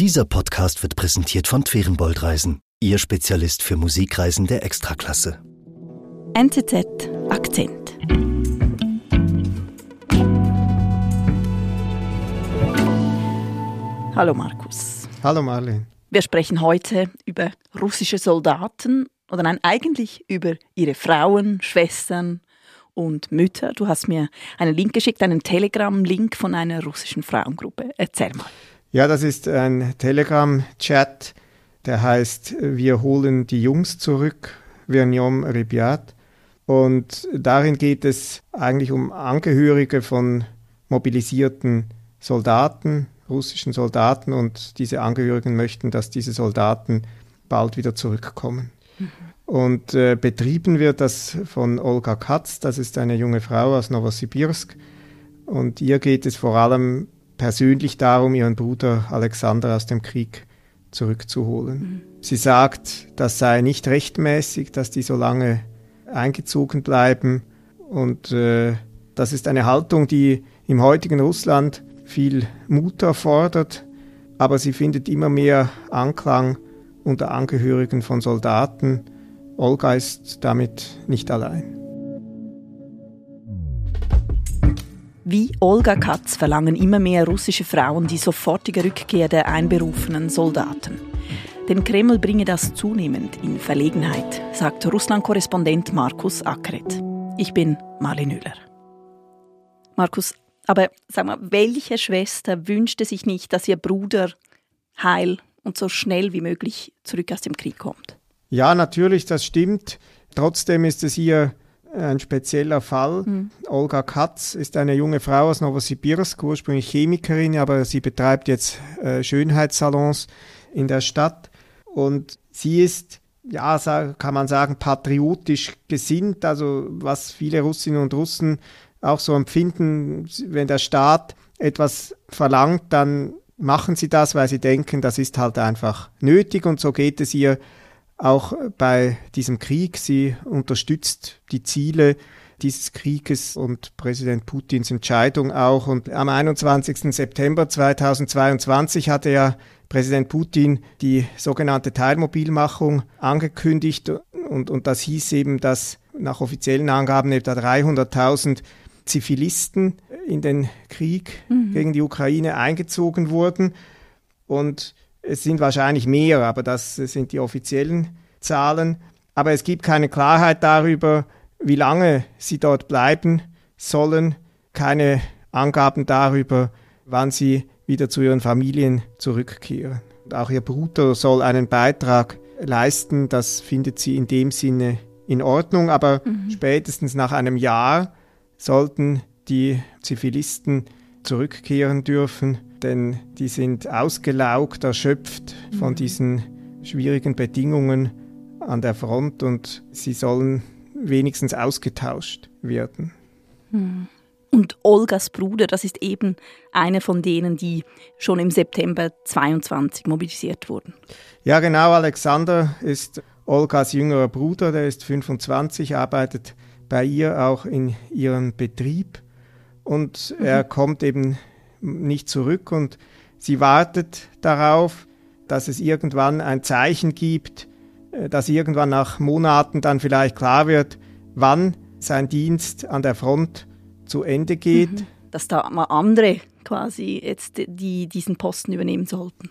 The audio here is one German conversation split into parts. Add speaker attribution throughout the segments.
Speaker 1: Dieser Podcast wird präsentiert von Twerenbold Reisen, Ihr Spezialist für Musikreisen der Extraklasse.
Speaker 2: NZZ Akzent. Hallo Markus.
Speaker 3: Hallo Marlene.
Speaker 2: Wir sprechen heute über russische Soldaten oder nein, eigentlich über ihre Frauen, Schwestern und Mütter. Du hast mir einen Link geschickt, einen Telegram-Link von einer russischen Frauengruppe. Erzähl mal.
Speaker 3: Ja, das ist ein Telegram-Chat, der heißt Wir holen die Jungs zurück, Verniom Ribiat. Und darin geht es eigentlich um Angehörige von mobilisierten Soldaten, russischen Soldaten. Und diese Angehörigen möchten, dass diese Soldaten bald wieder zurückkommen. Mhm. Und äh, betrieben wird das von Olga Katz, das ist eine junge Frau aus Novosibirsk. Und ihr geht es vor allem persönlich darum, ihren Bruder Alexander aus dem Krieg zurückzuholen. Mhm. Sie sagt, das sei nicht rechtmäßig, dass die so lange eingezogen bleiben. Und äh, das ist eine Haltung, die im heutigen Russland viel Mut erfordert, aber sie findet immer mehr Anklang unter Angehörigen von Soldaten. Olga ist damit nicht allein.
Speaker 2: Wie Olga Katz verlangen immer mehr russische Frauen die sofortige Rückkehr der einberufenen Soldaten. Den Kreml bringe das zunehmend in Verlegenheit, sagt Russland-Korrespondent Markus Ackret. Ich bin Marlene Müller. Markus, aber sag mal, welche Schwester wünschte sich nicht, dass ihr Bruder heil und so schnell wie möglich zurück aus dem Krieg kommt?
Speaker 3: Ja, natürlich, das stimmt. Trotzdem ist es hier ein spezieller Fall. Mhm. Olga Katz ist eine junge Frau aus Novosibirsk, ursprünglich Chemikerin, aber sie betreibt jetzt äh, Schönheitssalons in der Stadt. Und sie ist, ja, kann man sagen, patriotisch gesinnt, also was viele Russinnen und Russen auch so empfinden, wenn der Staat etwas verlangt, dann machen sie das, weil sie denken, das ist halt einfach nötig und so geht es ihr auch bei diesem Krieg. Sie unterstützt die Ziele dieses Krieges und Präsident Putins Entscheidung auch. Und am 21. September 2022 hatte ja Präsident Putin die sogenannte Teilmobilmachung angekündigt. Und, und das hieß eben, dass nach offiziellen Angaben etwa 300.000 Zivilisten in den Krieg mhm. gegen die Ukraine eingezogen wurden. Und es sind wahrscheinlich mehr, aber das sind die offiziellen Zahlen. Aber es gibt keine Klarheit darüber, wie lange sie dort bleiben sollen, keine Angaben darüber, wann sie wieder zu ihren Familien zurückkehren. Und auch ihr Bruder soll einen Beitrag leisten, das findet sie in dem Sinne in Ordnung, aber mhm. spätestens nach einem Jahr sollten die Zivilisten zurückkehren dürfen denn die sind ausgelaugt, erschöpft von mhm. diesen schwierigen Bedingungen an der Front und sie sollen wenigstens ausgetauscht werden.
Speaker 2: Mhm. Und Olgas Bruder, das ist eben einer von denen, die schon im September 22 mobilisiert wurden.
Speaker 3: Ja, genau. Alexander ist Olgas jüngerer Bruder, der ist 25, arbeitet bei ihr auch in ihrem Betrieb und mhm. er kommt eben nicht zurück und sie wartet darauf, dass es irgendwann ein Zeichen gibt, äh, dass irgendwann nach Monaten dann vielleicht klar wird, wann sein Dienst an der Front zu Ende geht. Mhm.
Speaker 2: Dass da mal andere quasi jetzt die diesen Posten übernehmen sollten.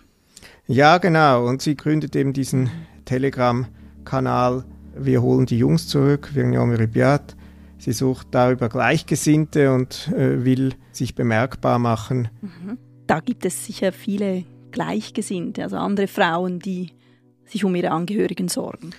Speaker 3: Ja, genau. Und sie gründet eben diesen Telegram-Kanal Wir holen die Jungs zurück, Virniom Ribiat. Sie sucht darüber Gleichgesinnte und äh, will sich bemerkbar machen.
Speaker 2: Mhm. Da gibt es sicher viele Gleichgesinnte, also andere Frauen, die sich um ihre Angehörigen sorgen.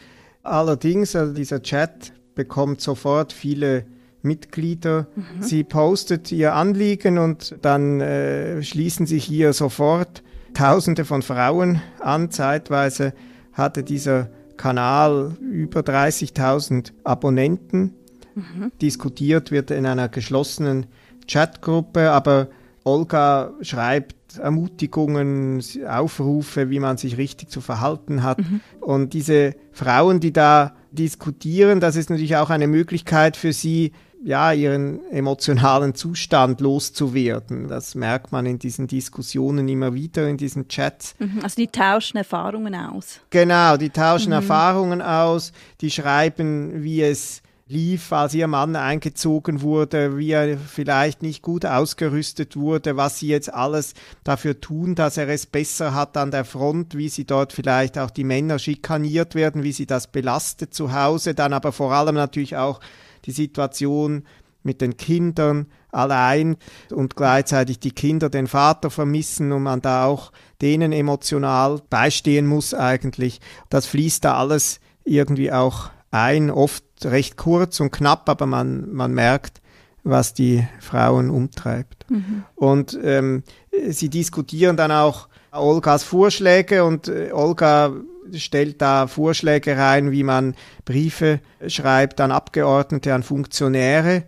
Speaker 3: Allerdings, also dieser Chat bekommt sofort viele Mitglieder. Mhm. Sie postet ihr Anliegen und dann äh, schließen sich hier sofort Tausende von Frauen an. Zeitweise hatte dieser Kanal über 30.000 Abonnenten. Mhm. Diskutiert wird in einer geschlossenen Chatgruppe, aber Olga schreibt Ermutigungen, Aufrufe, wie man sich richtig zu verhalten hat. Mhm. Und diese Frauen, die da diskutieren, das ist natürlich auch eine Möglichkeit für sie, ja, ihren emotionalen Zustand loszuwerden. Das merkt man in diesen Diskussionen immer wieder, in diesen Chats.
Speaker 2: Also die tauschen Erfahrungen aus.
Speaker 3: Genau, die tauschen mhm. Erfahrungen aus, die schreiben, wie es lief, als ihr Mann eingezogen wurde, wie er vielleicht nicht gut ausgerüstet wurde, was sie jetzt alles dafür tun, dass er es besser hat an der Front, wie sie dort vielleicht auch die Männer schikaniert werden, wie sie das belastet zu Hause, dann aber vor allem natürlich auch die Situation mit den Kindern allein und gleichzeitig die Kinder den Vater vermissen und man da auch denen emotional beistehen muss eigentlich. Das fließt da alles irgendwie auch ein, oft recht kurz und knapp, aber man, man merkt, was die Frauen umtreibt. Mhm. Und ähm, sie diskutieren dann auch Olgas Vorschläge und äh, Olga stellt da Vorschläge rein, wie man Briefe schreibt an Abgeordnete, an Funktionäre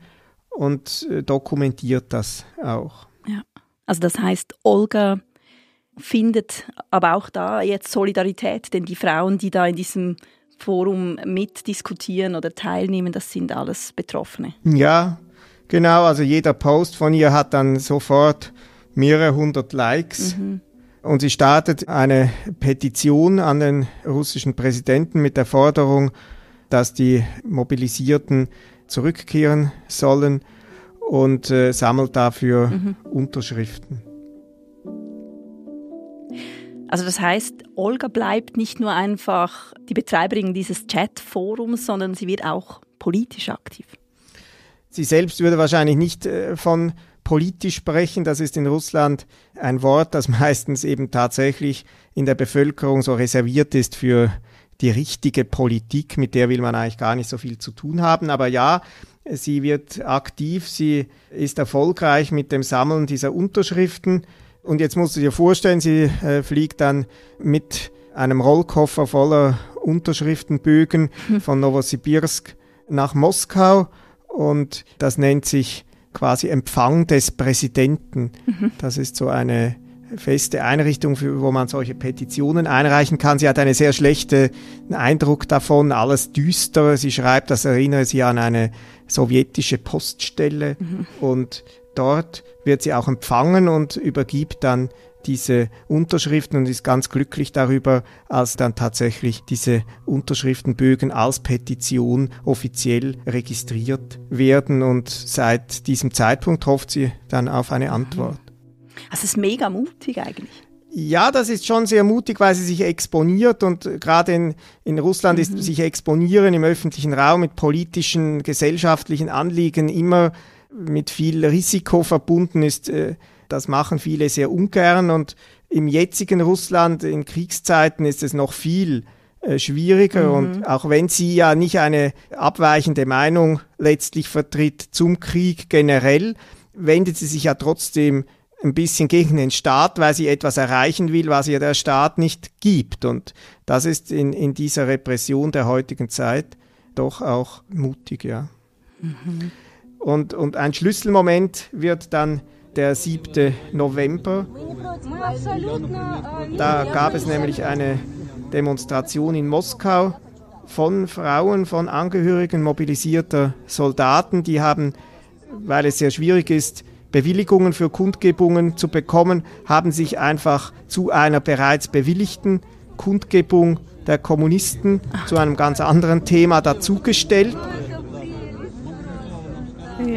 Speaker 3: und äh, dokumentiert das auch.
Speaker 2: Ja, also das heißt, Olga findet aber auch da jetzt Solidarität, denn die Frauen, die da in diesem Forum mitdiskutieren oder teilnehmen, das sind alles Betroffene.
Speaker 3: Ja, genau. Also jeder Post von ihr hat dann sofort mehrere hundert Likes. Mhm. Und sie startet eine Petition an den russischen Präsidenten mit der Forderung, dass die Mobilisierten zurückkehren sollen und äh, sammelt dafür mhm. Unterschriften.
Speaker 2: Also das heißt, Olga bleibt nicht nur einfach die Betreiberin dieses Chatforums, sondern sie wird auch politisch aktiv.
Speaker 3: Sie selbst würde wahrscheinlich nicht äh, von politisch sprechen. Das ist in Russland ein Wort, das meistens eben tatsächlich in der Bevölkerung so reserviert ist für die richtige Politik, mit der will man eigentlich gar nicht so viel zu tun haben. Aber ja, sie wird aktiv, sie ist erfolgreich mit dem Sammeln dieser Unterschriften. Und jetzt musst du dir vorstellen, sie äh, fliegt dann mit einem Rollkoffer voller Unterschriftenbögen von Novosibirsk nach Moskau und das nennt sich quasi Empfang des Präsidenten. Mhm. Das ist so eine feste Einrichtung, für, wo man solche Petitionen einreichen kann. Sie hat einen sehr schlechten Eindruck davon, alles düster. Sie schreibt, das erinnere sie an eine sowjetische Poststelle mhm. und dort wird sie auch empfangen und übergibt dann diese Unterschriften und ist ganz glücklich darüber, als dann tatsächlich diese Unterschriftenbögen als Petition offiziell registriert werden und seit diesem Zeitpunkt hofft sie dann auf eine Antwort.
Speaker 2: Das ist mega mutig eigentlich.
Speaker 3: Ja, das ist schon sehr mutig, weil sie sich exponiert und gerade in, in Russland mhm. ist sich exponieren im öffentlichen Raum mit politischen, gesellschaftlichen Anliegen immer mit viel Risiko verbunden ist. Äh, das machen viele sehr ungern und im jetzigen Russland in Kriegszeiten ist es noch viel äh, schwieriger mhm. und auch wenn sie ja nicht eine abweichende Meinung letztlich vertritt zum Krieg generell, wendet sie sich ja trotzdem ein bisschen gegen den Staat, weil sie etwas erreichen will, was ihr der Staat nicht gibt. Und das ist in, in dieser Repression der heutigen Zeit doch auch mutig, ja. Mhm. Und, und ein Schlüsselmoment wird dann der 7. November. Da gab es nämlich eine Demonstration in Moskau von Frauen, von Angehörigen mobilisierter Soldaten. Die haben, weil es sehr schwierig ist, Bewilligungen für Kundgebungen zu bekommen, haben sich einfach zu einer bereits bewilligten Kundgebung der Kommunisten zu einem ganz anderen Thema dazugestellt.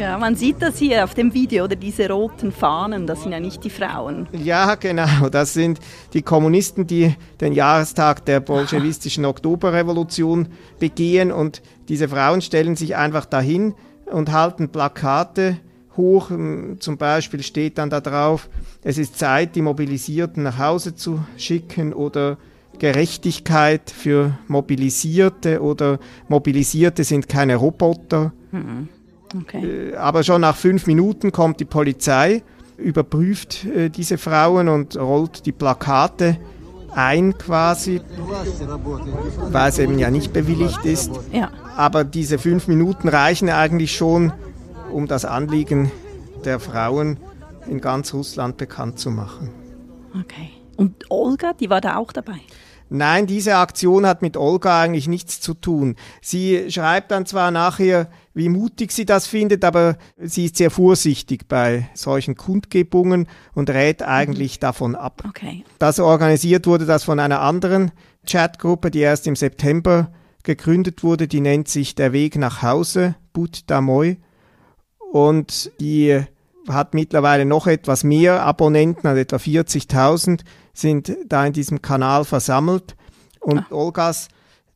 Speaker 2: Ja, man sieht das hier auf dem Video, oder diese roten Fahnen, das sind ja nicht die Frauen.
Speaker 3: Ja, genau, das sind die Kommunisten, die den Jahrestag der bolschewistischen Oktoberrevolution begehen und diese Frauen stellen sich einfach dahin und halten Plakate hoch. Zum Beispiel steht dann da drauf, es ist Zeit, die Mobilisierten nach Hause zu schicken oder Gerechtigkeit für Mobilisierte oder Mobilisierte sind keine Roboter. Mhm. Okay. Äh, aber schon nach fünf Minuten kommt die Polizei, überprüft äh, diese Frauen und rollt die Plakate ein quasi, weil es eben ja nicht bewilligt ist. Ja. Aber diese fünf Minuten reichen eigentlich schon, um das Anliegen der Frauen in ganz Russland bekannt zu machen.
Speaker 2: Okay. Und Olga, die war da auch dabei?
Speaker 3: Nein, diese Aktion hat mit Olga eigentlich nichts zu tun. Sie schreibt dann zwar nachher, wie mutig sie das findet, aber sie ist sehr vorsichtig bei solchen Kundgebungen und rät eigentlich mhm. davon ab. Okay. Das organisiert wurde das von einer anderen Chatgruppe, die erst im September gegründet wurde, die nennt sich Der Weg nach Hause, But Damoy. Und die hat mittlerweile noch etwas mehr Abonnenten, also etwa 40.000 sind da in diesem Kanal versammelt. Und ah. Olgas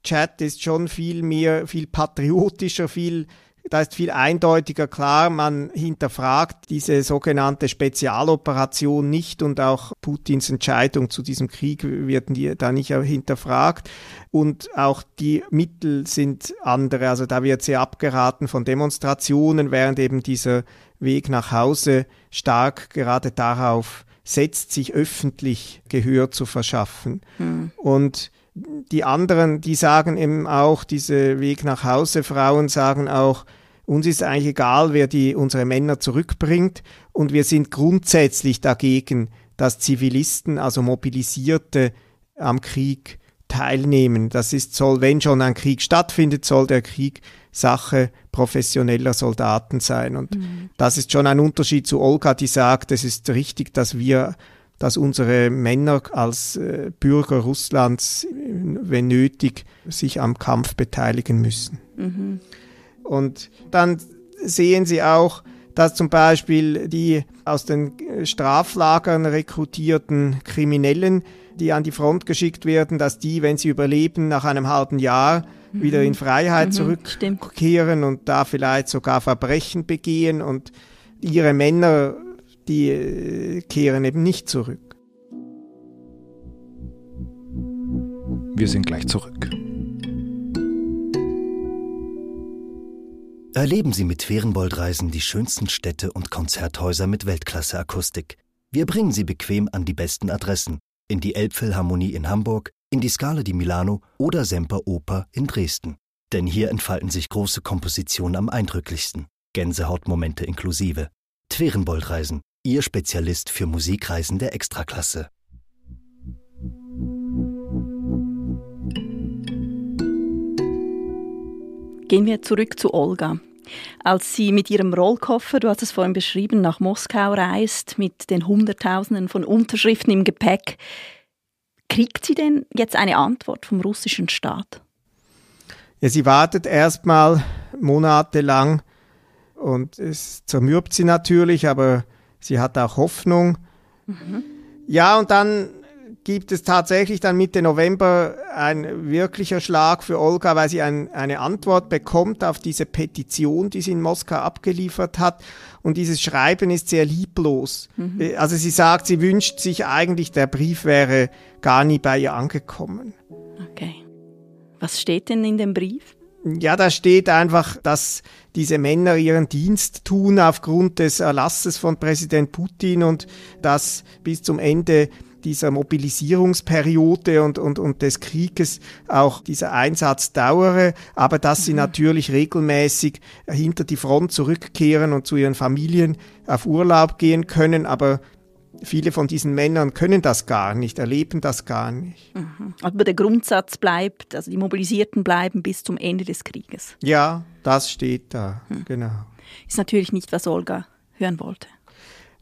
Speaker 3: Chat ist schon viel mehr, viel patriotischer, viel da ist viel eindeutiger klar, man hinterfragt diese sogenannte Spezialoperation nicht und auch Putins Entscheidung zu diesem Krieg wird da nicht hinterfragt. Und auch die Mittel sind andere. Also da wird sehr abgeraten von Demonstrationen, während eben dieser Weg nach Hause stark gerade darauf setzt, sich öffentlich Gehör zu verschaffen. Mhm. Und die anderen, die sagen eben auch, diese Weg nach Hause Frauen sagen auch, uns ist eigentlich egal, wer die, unsere Männer zurückbringt und wir sind grundsätzlich dagegen, dass Zivilisten, also Mobilisierte am Krieg teilnehmen. Das ist, soll, wenn schon ein Krieg stattfindet, soll der Krieg Sache professioneller Soldaten sein. Und mhm. das ist schon ein Unterschied zu Olga, die sagt, es ist richtig, dass wir dass unsere Männer als äh, Bürger Russlands, wenn nötig, sich am Kampf beteiligen müssen. Mhm. Und dann sehen Sie auch, dass zum Beispiel die aus den Straflagern rekrutierten Kriminellen, die an die Front geschickt werden, dass die, wenn sie überleben, nach einem halben Jahr mhm. wieder in Freiheit mhm, zurückkehren stimmt. und da vielleicht sogar Verbrechen begehen und ihre Männer die äh, kehren eben nicht zurück.
Speaker 4: Wir sind gleich zurück.
Speaker 1: Erleben Sie mit Ferienboldreisen die schönsten Städte und Konzerthäuser mit Weltklasse-Akustik. Wir bringen Sie bequem an die besten Adressen. In die Elbphilharmonie in Hamburg, in die Scala di Milano oder Semper Oper in Dresden. Denn hier entfalten sich große Kompositionen am eindrücklichsten. Gänsehautmomente inklusive. Twerenboldreisen. Ihr Spezialist für Musikreisen der Extraklasse.
Speaker 2: Gehen wir zurück zu Olga. Als sie mit ihrem Rollkoffer, du hast es vorhin beschrieben, nach Moskau reist, mit den Hunderttausenden von Unterschriften im Gepäck, kriegt sie denn jetzt eine Antwort vom russischen Staat?
Speaker 3: Ja, sie wartet erstmal monatelang und es zermürbt sie natürlich, aber Sie hat auch Hoffnung. Mhm. Ja, und dann gibt es tatsächlich dann Mitte November ein wirklicher Schlag für Olga, weil sie ein, eine Antwort bekommt auf diese Petition, die sie in Moskau abgeliefert hat. Und dieses Schreiben ist sehr lieblos. Mhm. Äh, also sie sagt, sie wünscht sich eigentlich, der Brief wäre gar nie bei ihr angekommen.
Speaker 2: Okay. Was steht denn in dem Brief?
Speaker 3: Ja, da steht einfach, dass diese Männer ihren Dienst tun aufgrund des Erlasses von Präsident Putin und dass bis zum Ende dieser Mobilisierungsperiode und, und, und des Krieges auch dieser Einsatz dauere, aber dass sie mhm. natürlich regelmäßig hinter die Front zurückkehren und zu ihren Familien auf Urlaub gehen können, aber viele von diesen Männern können das gar nicht, erleben das gar nicht.
Speaker 2: Mhm. Aber der Grundsatz bleibt, also die Mobilisierten bleiben bis zum Ende des Krieges.
Speaker 3: Ja, das steht da, mhm. genau.
Speaker 2: Ist natürlich nicht, was Olga hören wollte.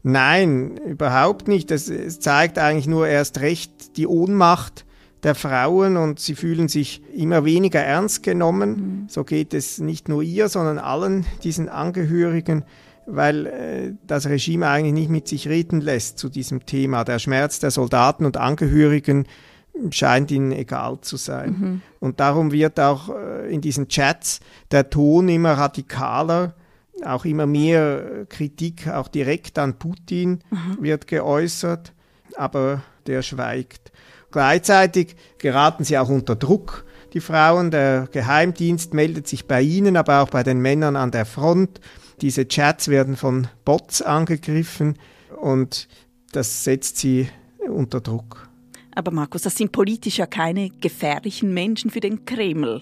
Speaker 3: Nein, überhaupt nicht. Es, es zeigt eigentlich nur erst recht die Ohnmacht der Frauen und sie fühlen sich immer weniger ernst genommen. Mhm. So geht es nicht nur ihr, sondern allen diesen Angehörigen weil äh, das Regime eigentlich nicht mit sich reden lässt zu diesem Thema. Der Schmerz der Soldaten und Angehörigen scheint ihnen egal zu sein. Mhm. Und darum wird auch äh, in diesen Chats der Ton immer radikaler, auch immer mehr Kritik auch direkt an Putin mhm. wird geäußert, aber der schweigt. Gleichzeitig geraten sie auch unter Druck. Die Frauen, der Geheimdienst meldet sich bei ihnen, aber auch bei den Männern an der Front. Diese Chats werden von Bots angegriffen und das setzt sie unter Druck.
Speaker 2: Aber Markus, das sind politisch ja keine gefährlichen Menschen für den Kreml.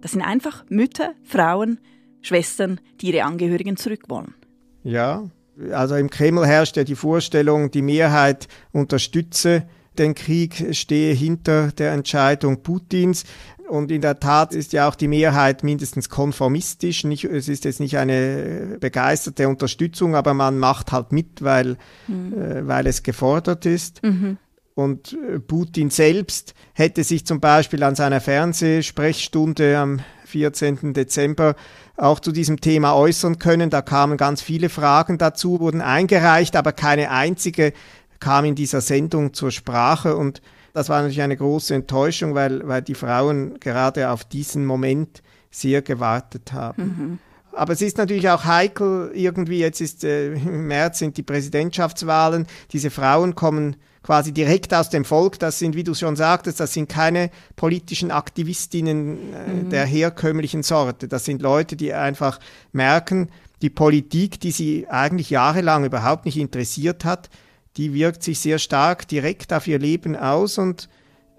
Speaker 2: Das sind einfach Mütter, Frauen, Schwestern, die ihre Angehörigen zurückwollen.
Speaker 3: Ja, also im Kreml herrscht ja die Vorstellung, die Mehrheit unterstütze den Krieg stehe hinter der Entscheidung Putins. Und in der Tat ist ja auch die Mehrheit mindestens konformistisch. Nicht, es ist jetzt nicht eine begeisterte Unterstützung, aber man macht halt mit, weil, mhm. äh, weil es gefordert ist. Mhm. Und äh, Putin selbst hätte sich zum Beispiel an seiner Fernsehsprechstunde am 14. Dezember auch zu diesem Thema äußern können. Da kamen ganz viele Fragen dazu, wurden eingereicht, aber keine einzige kam in dieser Sendung zur Sprache. Und das war natürlich eine große Enttäuschung, weil, weil die Frauen gerade auf diesen Moment sehr gewartet haben. Mhm. Aber es ist natürlich auch heikel, irgendwie, jetzt ist äh, im März sind die Präsidentschaftswahlen, diese Frauen kommen quasi direkt aus dem Volk. Das sind, wie du schon sagtest, das sind keine politischen Aktivistinnen äh, mhm. der herkömmlichen Sorte. Das sind Leute, die einfach merken, die Politik, die sie eigentlich jahrelang überhaupt nicht interessiert hat, die wirkt sich sehr stark direkt auf ihr Leben aus und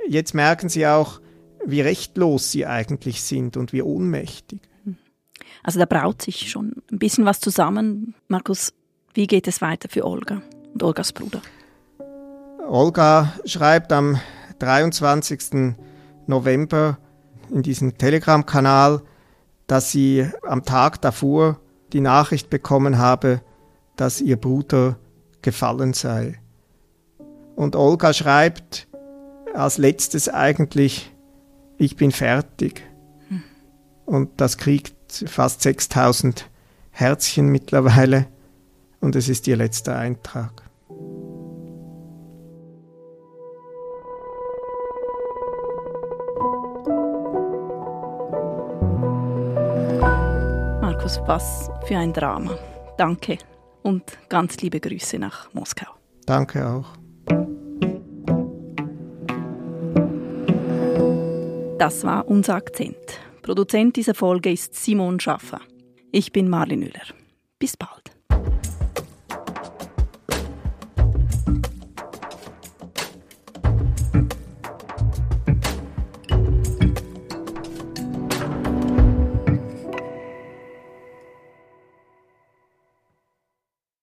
Speaker 3: jetzt merken sie auch, wie rechtlos sie eigentlich sind und wie ohnmächtig.
Speaker 2: Also da braut sich schon ein bisschen was zusammen. Markus, wie geht es weiter für Olga und Olgas Bruder?
Speaker 3: Olga schreibt am 23. November in diesem Telegram-Kanal, dass sie am Tag davor die Nachricht bekommen habe, dass ihr Bruder gefallen sei. Und Olga schreibt als letztes eigentlich, ich bin fertig. Und das kriegt fast 6000 Herzchen mittlerweile und es ist ihr letzter Eintrag.
Speaker 2: Was für ein Drama. Danke und ganz liebe Grüße nach Moskau.
Speaker 3: Danke auch.
Speaker 2: Das war unser Akzent. Produzent dieser Folge ist Simon Schaffer. Ich bin Marlin Müller. Bis bald.